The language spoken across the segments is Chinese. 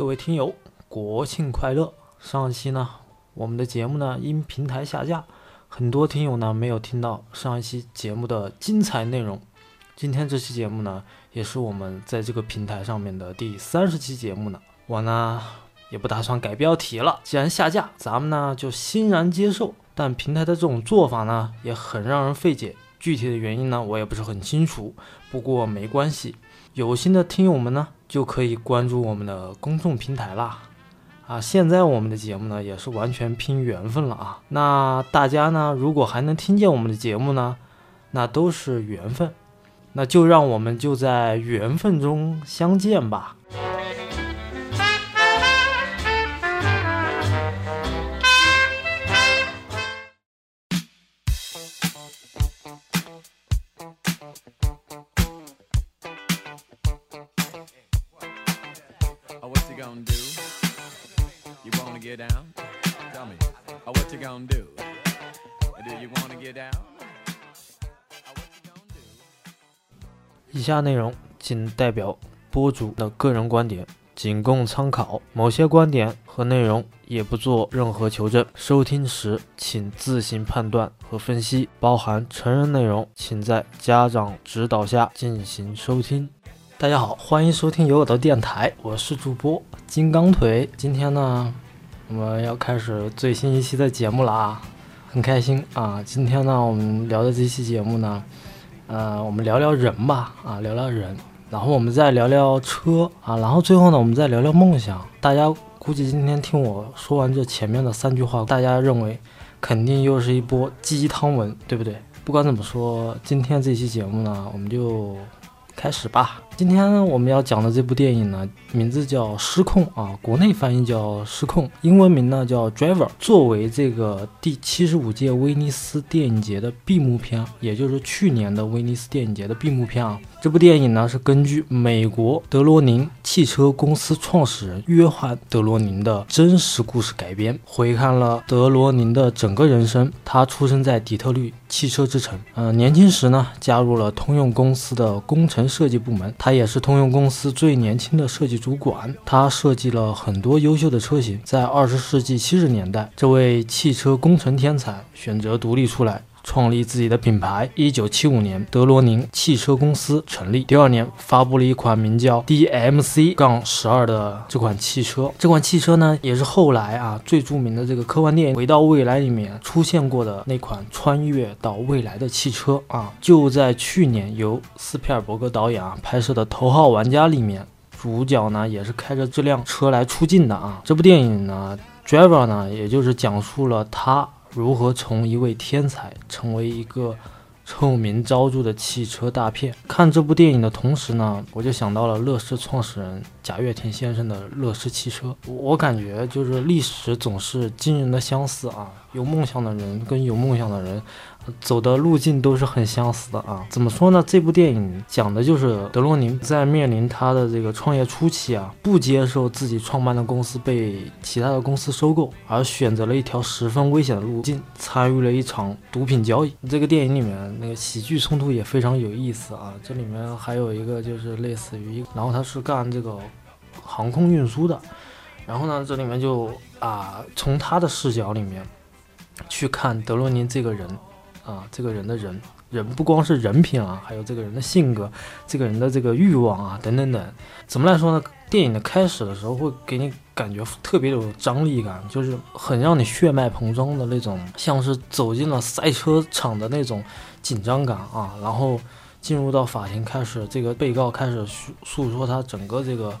各位听友，国庆快乐！上一期呢，我们的节目呢因平台下架，很多听友呢没有听到上一期节目的精彩内容。今天这期节目呢，也是我们在这个平台上面的第三十期节目呢。我呢也不打算改标题了，既然下架，咱们呢就欣然接受。但平台的这种做法呢，也很让人费解。具体的原因呢，我也不是很清楚。不过没关系，有心的听友们呢。就可以关注我们的公众平台啦，啊，现在我们的节目呢也是完全拼缘分了啊。那大家呢，如果还能听见我们的节目呢，那都是缘分，那就让我们就在缘分中相见吧。以下内容仅代表播主的个人观点，仅供参考。某些观点和内容也不做任何求证。收听时请自行判断和分析，包含成人内容，请在家长指导下进行收听。大家好，欢迎收听有我的电台，我是主播金刚腿。今天呢，我们要开始最新一期的节目了啊，很开心啊。今天呢，我们聊的这期节目呢。呃，我们聊聊人吧，啊，聊聊人，然后我们再聊聊车啊，然后最后呢，我们再聊聊梦想。大家估计今天听我说完这前面的三句话，大家认为肯定又是一波鸡汤文，对不对？不管怎么说，今天这期节目呢，我们就。开始吧，今天我们要讲的这部电影呢，名字叫《失控》啊，国内翻译叫《失控》，英文名呢叫《Driver》。作为这个第七十五届威尼斯电影节的闭幕片，也就是去年的威尼斯电影节的闭幕片啊。这部电影呢是根据美国德罗宁汽车公司创始人约翰·德罗宁的真实故事改编，回看了德罗宁的整个人生。他出生在底特律汽车之城，呃，年轻时呢加入了通用公司的工程设计部门，他他也是通用公司最年轻的设计主管。他设计了很多优秀的车型。在二十世纪七十年代，这位汽车工程天才选择独立出来。创立自己的品牌。一九七五年，德罗宁汽车公司成立。第二年，发布了一款名叫 DMC- 杠十二的这款汽车。这款汽车呢，也是后来啊最著名的这个科幻电影《回到未来》里面出现过的那款穿越到未来的汽车啊。就在去年，由斯皮尔伯格导演啊拍摄的《头号玩家》里面，主角呢也是开着这辆车来出镜的啊。这部电影呢，《Driver》呢，也就是讲述了他。如何从一位天才成为一个臭名昭著的汽车大片？看这部电影的同时呢，我就想到了乐视创始人贾跃亭先生的乐视汽车。我感觉就是历史总是惊人的相似啊，有梦想的人跟有梦想的人。走的路径都是很相似的啊，怎么说呢？这部电影讲的就是德罗宁在面临他的这个创业初期啊，不接受自己创办的公司被其他的公司收购，而选择了一条十分危险的路径，参与了一场毒品交易。这个电影里面那个喜剧冲突也非常有意思啊，这里面还有一个就是类似于，然后他是干这个航空运输的，然后呢，这里面就啊，从他的视角里面去看德罗宁这个人。啊，这个人的人人不光是人品啊，还有这个人的性格，这个人的这个欲望啊，等等等。怎么来说呢？电影的开始的时候会给你感觉特别有张力感，就是很让你血脉膨胀的那种，像是走进了赛车场的那种紧张感啊。然后进入到法庭，开始这个被告开始诉诉说他整个这个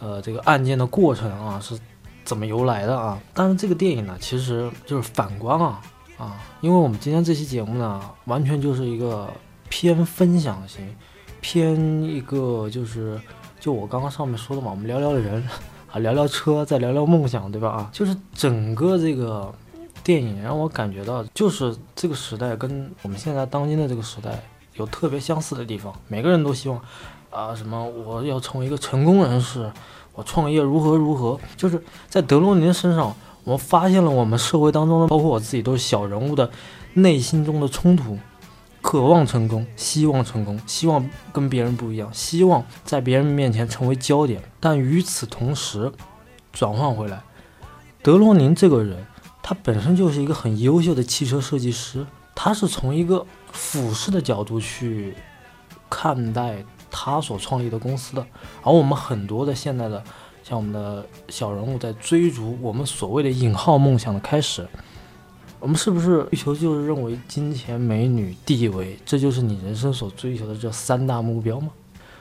呃这个案件的过程啊是怎么由来的啊。但是这个电影呢，其实就是反观啊。啊，因为我们今天这期节目呢，完全就是一个偏分享型，偏一个就是就我刚刚上面说的嘛，我们聊聊人 啊，聊聊车，再聊聊梦想，对吧？啊，就是整个这个电影让我感觉到，就是这个时代跟我们现在当今的这个时代有特别相似的地方。每个人都希望啊，什么我要成为一个成功人士，我创业如何如何，就是在德罗宁身上。我发现了我们社会当中的，包括我自己，都是小人物的内心中的冲突，渴望成功，希望成功，希望跟别人不一样，希望在别人面前成为焦点。但与此同时，转换回来，德罗宁这个人，他本身就是一个很优秀的汽车设计师，他是从一个俯视的角度去看待他所创立的公司的，而我们很多的现在的像我们的小人物在追逐我们所谓的引号梦想的开始，我们是不是追求就是认为金钱、美女、地位，这就是你人生所追求的这三大目标吗？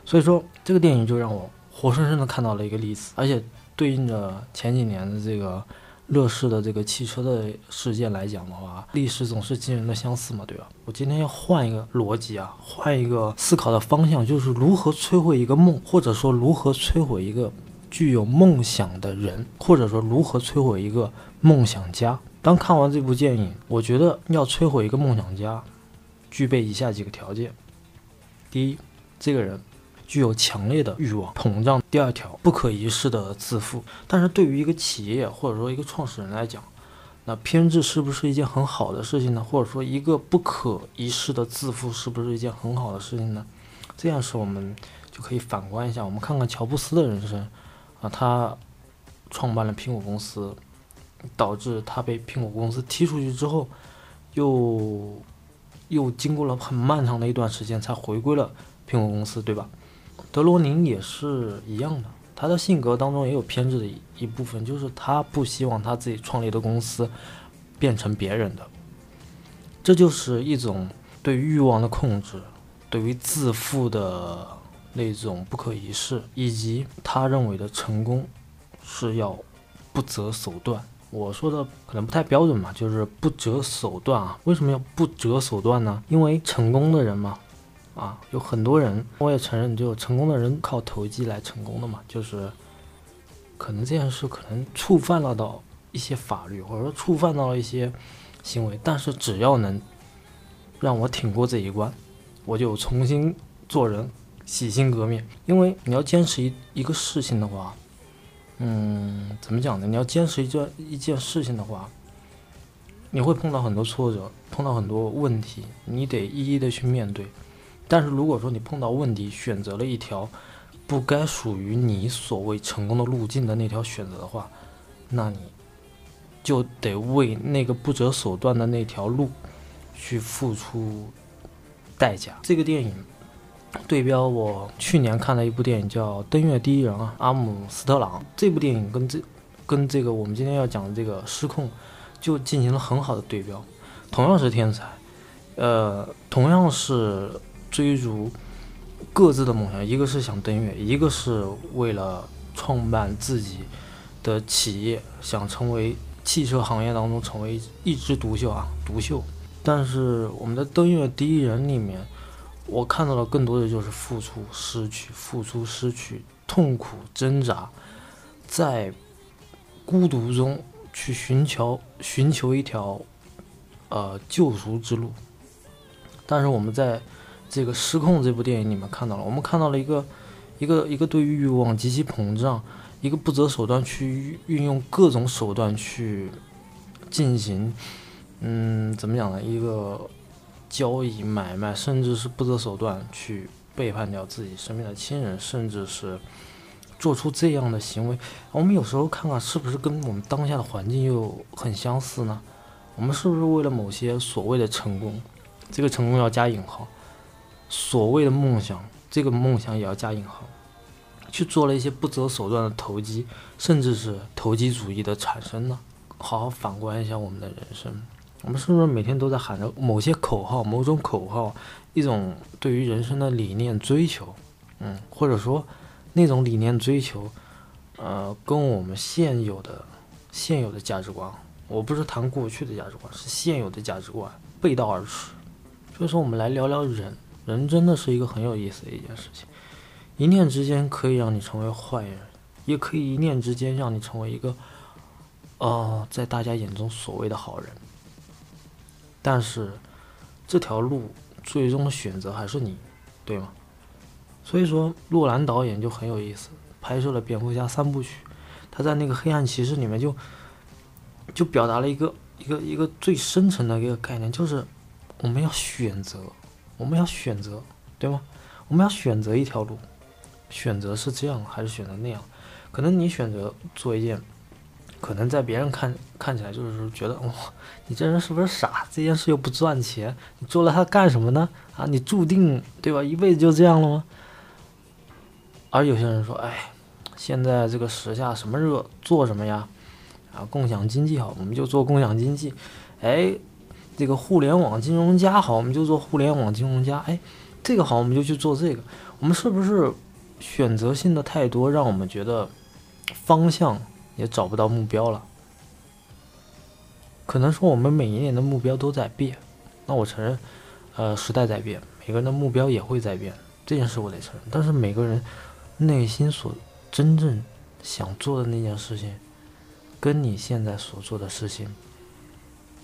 所以说，这个电影就让我活生生的看到了一个例子，而且。对应着前几年的这个乐视的这个汽车的事件来讲的话，历史总是惊人的相似嘛，对吧？我今天要换一个逻辑啊，换一个思考的方向，就是如何摧毁一个梦，或者说如何摧毁一个具有梦想的人，或者说如何摧毁一个梦想家。当看完这部电影，我觉得要摧毁一个梦想家，具备以下几个条件：第一，这个人。具有强烈的欲望膨胀。第二条，不可一世的自负。但是对于一个企业或者说一个创始人来讲，那偏执是不是一件很好的事情呢？或者说一个不可一世的自负是不是一件很好的事情呢？这样时我们就可以反观一下，我们看看乔布斯的人生啊，他创办了苹果公司，导致他被苹果公司踢出去之后，又又经过了很漫长的一段时间才回归了苹果公司，对吧？德罗宁也是一样的，他的性格当中也有偏执的一一部分，就是他不希望他自己创立的公司变成别人的，这就是一种对欲望的控制，对于自负的那种不可一世，以及他认为的成功是要不择手段。我说的可能不太标准嘛，就是不择手段啊。为什么要不择手段呢？因为成功的人嘛。啊，有很多人，我也承认，就成功的人靠投机来成功的嘛，就是可能这件事可能触犯了到一些法律，或者说触犯到了一些行为，但是只要能让我挺过这一关，我就重新做人，洗心革面。因为你要坚持一一个事情的话，嗯，怎么讲呢？你要坚持一件一件事情的话，你会碰到很多挫折，碰到很多问题，你得一一的去面对。但是如果说你碰到问题，选择了一条不该属于你所谓成功的路径的那条选择的话，那你就得为那个不择手段的那条路去付出代价。这个电影对标我去年看了一部电影叫《登月第一人》啊，阿姆斯特朗。这部电影跟这跟这个我们今天要讲的这个失控就进行了很好的对标。同样是天才，呃，同样是。追逐各自的梦想，一个是想登月，一个是为了创办自己的企业，想成为汽车行业当中成为一枝独秀啊，独秀。但是我们的登月第一人里面，我看到的更多的就是付出、失去、付出、失去，痛苦挣扎，在孤独中去寻求寻求一条呃救赎之路。但是我们在这个失控这部电影里面看到了，我们看到了一个，一个一个对欲望极其膨胀，一个不择手段去运用各种手段去进行，嗯，怎么讲呢？一个交易买卖，甚至是不择手段去背叛掉自己身边的亲人，甚至是做出这样的行为。我们有时候看看是不是跟我们当下的环境又很相似呢？我们是不是为了某些所谓的成功，这个成功要加引号？所谓的梦想，这个梦想也要加引号，去做了一些不择手段的投机，甚至是投机主义的产生呢？好好反观一下我们的人生，我们是不是每天都在喊着某些口号、某种口号，一种对于人生的理念追求？嗯，或者说那种理念追求，呃，跟我们现有的现有的价值观，我不是谈过去的价值观，是现有的价值观背道而驰。所以说，我们来聊聊人。人真的是一个很有意思的一件事情，一念之间可以让你成为坏人，也可以一念之间让你成为一个，呃，在大家眼中所谓的好人。但是，这条路最终的选择还是你，对吗？所以说，洛兰导演就很有意思，拍摄了蝙蝠侠三部曲，他在那个黑暗骑士里面就，就表达了一个一个一个最深层的一个概念，就是我们要选择。我们要选择，对吗？我们要选择一条路，选择是这样还是选择那样？可能你选择做一件，可能在别人看看起来就是觉得，哇，你这人是不是傻？这件事又不赚钱，你做了它干什么呢？啊，你注定对吧？一辈子就这样了吗？而有些人说，哎，现在这个时下什么热做什么呀？啊，共享经济好，我们就做共享经济。哎，这个互联网金融家好，我们就做互联网金融家。哎，这个好，我们就去做这个。我们是不是选择性的太多，让我们觉得方向也找不到目标了？可能说我们每一年的目标都在变。那我承认，呃，时代在变，每个人的目标也会在变，这件事我得承认。但是每个人内心所真正想做的那件事情。跟你现在所做的事情，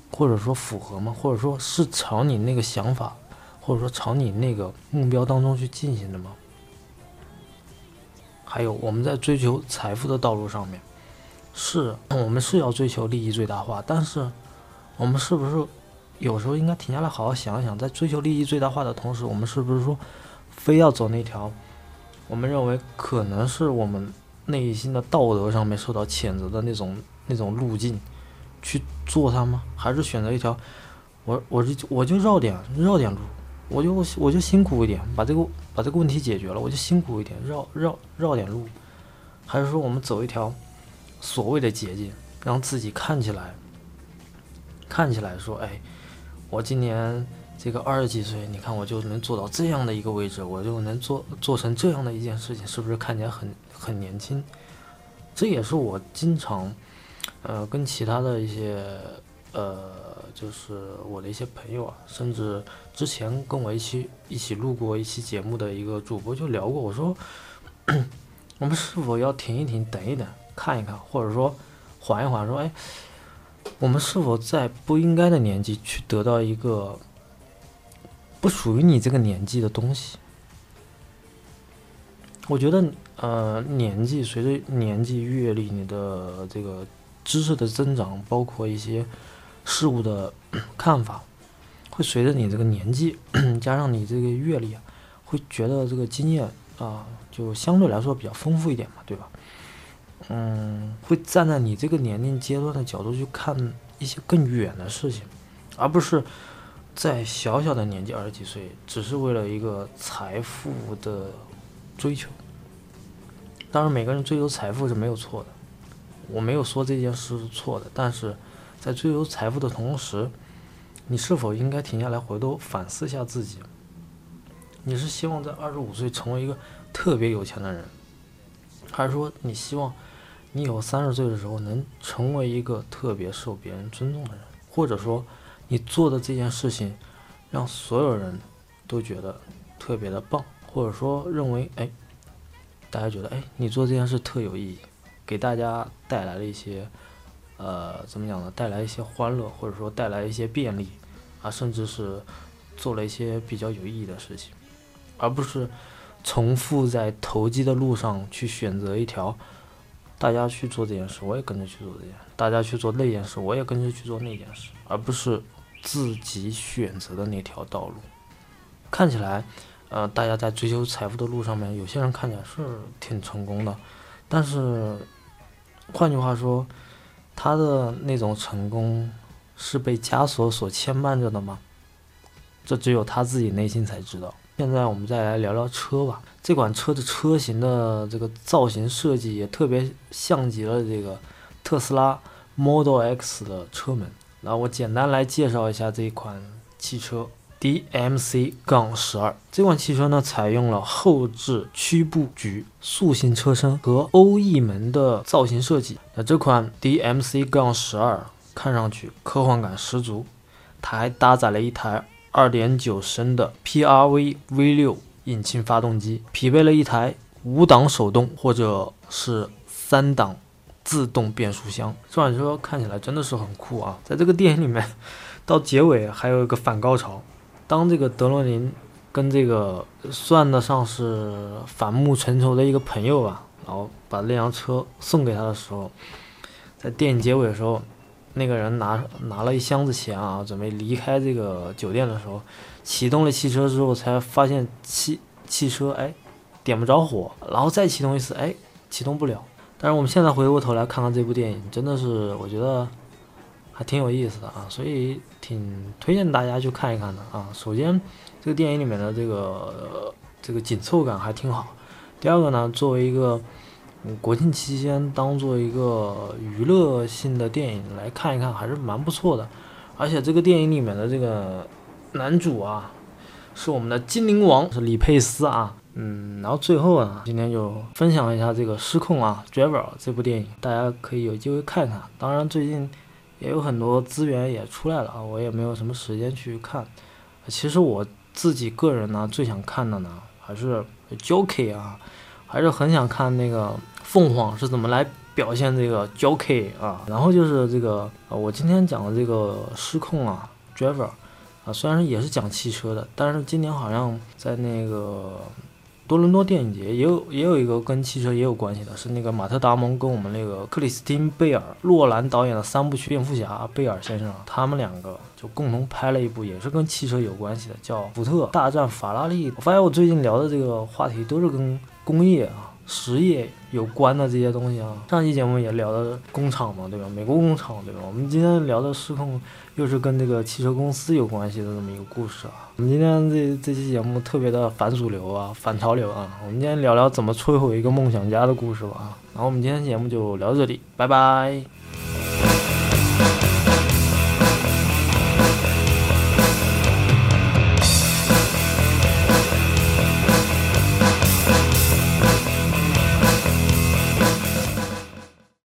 或者说符合吗？或者说是朝你那个想法，或者说朝你那个目标当中去进行的吗？还有我们在追求财富的道路上面，是我们是要追求利益最大化，但是我们是不是有时候应该停下来好好想想，在追求利益最大化的同时，我们是不是说非要走那条我们认为可能是我们。内心的道德上面受到谴责的那种那种路径，去做它吗？还是选择一条，我我就我就绕点绕点路，我就我就辛苦一点，把这个把这个问题解决了，我就辛苦一点，绕绕绕点路，还是说我们走一条所谓的捷径，让自己看起来看起来说，哎，我今年。这个二十几岁，你看我就能做到这样的一个位置，我就能做做成这样的一件事情，是不是看起来很很年轻？这也是我经常，呃，跟其他的一些呃，就是我的一些朋友啊，甚至之前跟我一起一起录过一期节目的一个主播就聊过，我说，我们是否要停一停，等一等，看一看，或者说缓一缓，说，哎，我们是否在不应该的年纪去得到一个。不属于你这个年纪的东西，我觉得，呃，年纪随着年纪阅历，你的这个知识的增长，包括一些事物的看法，会随着你这个年纪 加上你这个阅历啊，会觉得这个经验啊，就相对来说比较丰富一点嘛，对吧？嗯，会站在你这个年龄阶段的角度去看一些更远的事情，而不是。在小小的年纪，二十几岁，只是为了一个财富的追求。当然，每个人追求财富是没有错的，我没有说这件事是错的。但是在追求财富的同时，你是否应该停下来，回头反思一下自己？你是希望在二十五岁成为一个特别有钱的人，还是说你希望你有三十岁的时候能成为一个特别受别人尊重的人，或者说？你做的这件事情，让所有人都觉得特别的棒，或者说认为，哎，大家觉得，哎，你做这件事特有意义，给大家带来了一些，呃，怎么讲呢？带来一些欢乐，或者说带来一些便利，啊，甚至是做了一些比较有意义的事情，而不是重复在投机的路上去选择一条。大家去做这件事，我也跟着去做这件事；大家去做那件事，我也跟着去做那件事，而不是。自己选择的那条道路，看起来，呃，大家在追求财富的路上面，有些人看起来是挺成功的，但是，换句话说，他的那种成功是被枷锁所牵绊着的吗？这只有他自己内心才知道。现在我们再来聊聊车吧，这款车的车型的这个造型设计也特别像极了这个特斯拉 Model X 的车门。那我简单来介绍一下这一款汽车 DMC- 杠十二。这款汽车呢，采用了后置曲布局、塑形车身和欧翼门的造型设计。那这款 DMC- 杠十二看上去科幻感十足，它还搭载了一台2.9升的 PRV V6 引擎发动机，匹配了一台五档手动或者是三档。自动变速箱，这款车看起来真的是很酷啊！在这个电影里面，到结尾还有一个反高潮，当这个德罗宁跟这个算得上是反目成仇的一个朋友吧，然后把那辆车送给他的时候，在电影结尾的时候，那个人拿拿了一箱子钱啊，准备离开这个酒店的时候，启动了汽车之后，才发现汽汽车哎点不着火，然后再启动一次，哎启动不了。但是我们现在回过头来看看这部电影，真的是我觉得还挺有意思的啊，所以挺推荐大家去看一看的啊。首先，这个电影里面的这个这个紧凑感还挺好。第二个呢，作为一个国庆期间当做一个娱乐性的电影来看一看，还是蛮不错的。而且这个电影里面的这个男主啊，是我们的精灵王，是李佩斯啊。嗯，然后最后啊，今天就分享一下这个《失控》啊，《Driver》这部电影，大家可以有机会看看。当然，最近也有很多资源也出来了啊，我也没有什么时间去看。其实我自己个人呢，最想看的呢，还是 Joker 啊，还是很想看那个凤凰是怎么来表现这个 Joker 啊。然后就是这个，呃，我今天讲的这个《失控》啊，《Driver》啊，虽然也是讲汽车的，但是今年好像在那个。多伦多电影节也有也有一个跟汽车也有关系的，是那个马特·达蒙跟我们那个克里斯汀·贝尔、洛兰导演的三部曲《蝙蝠侠》，贝尔先生他们两个就共同拍了一部，也是跟汽车有关系的，叫《福特大战法拉利》。我发现我最近聊的这个话题都是跟工业啊。实业有关的这些东西啊，上期节目也聊的工厂嘛，对吧？美国工厂，对吧？我们今天聊的失控，又是跟这个汽车公司有关系的这么一个故事啊。我们今天这这期节目特别的反主流啊，反潮流啊。我们今天聊聊怎么摧毁一个梦想家的故事吧啊。然后我们今天节目就聊到这里，拜拜。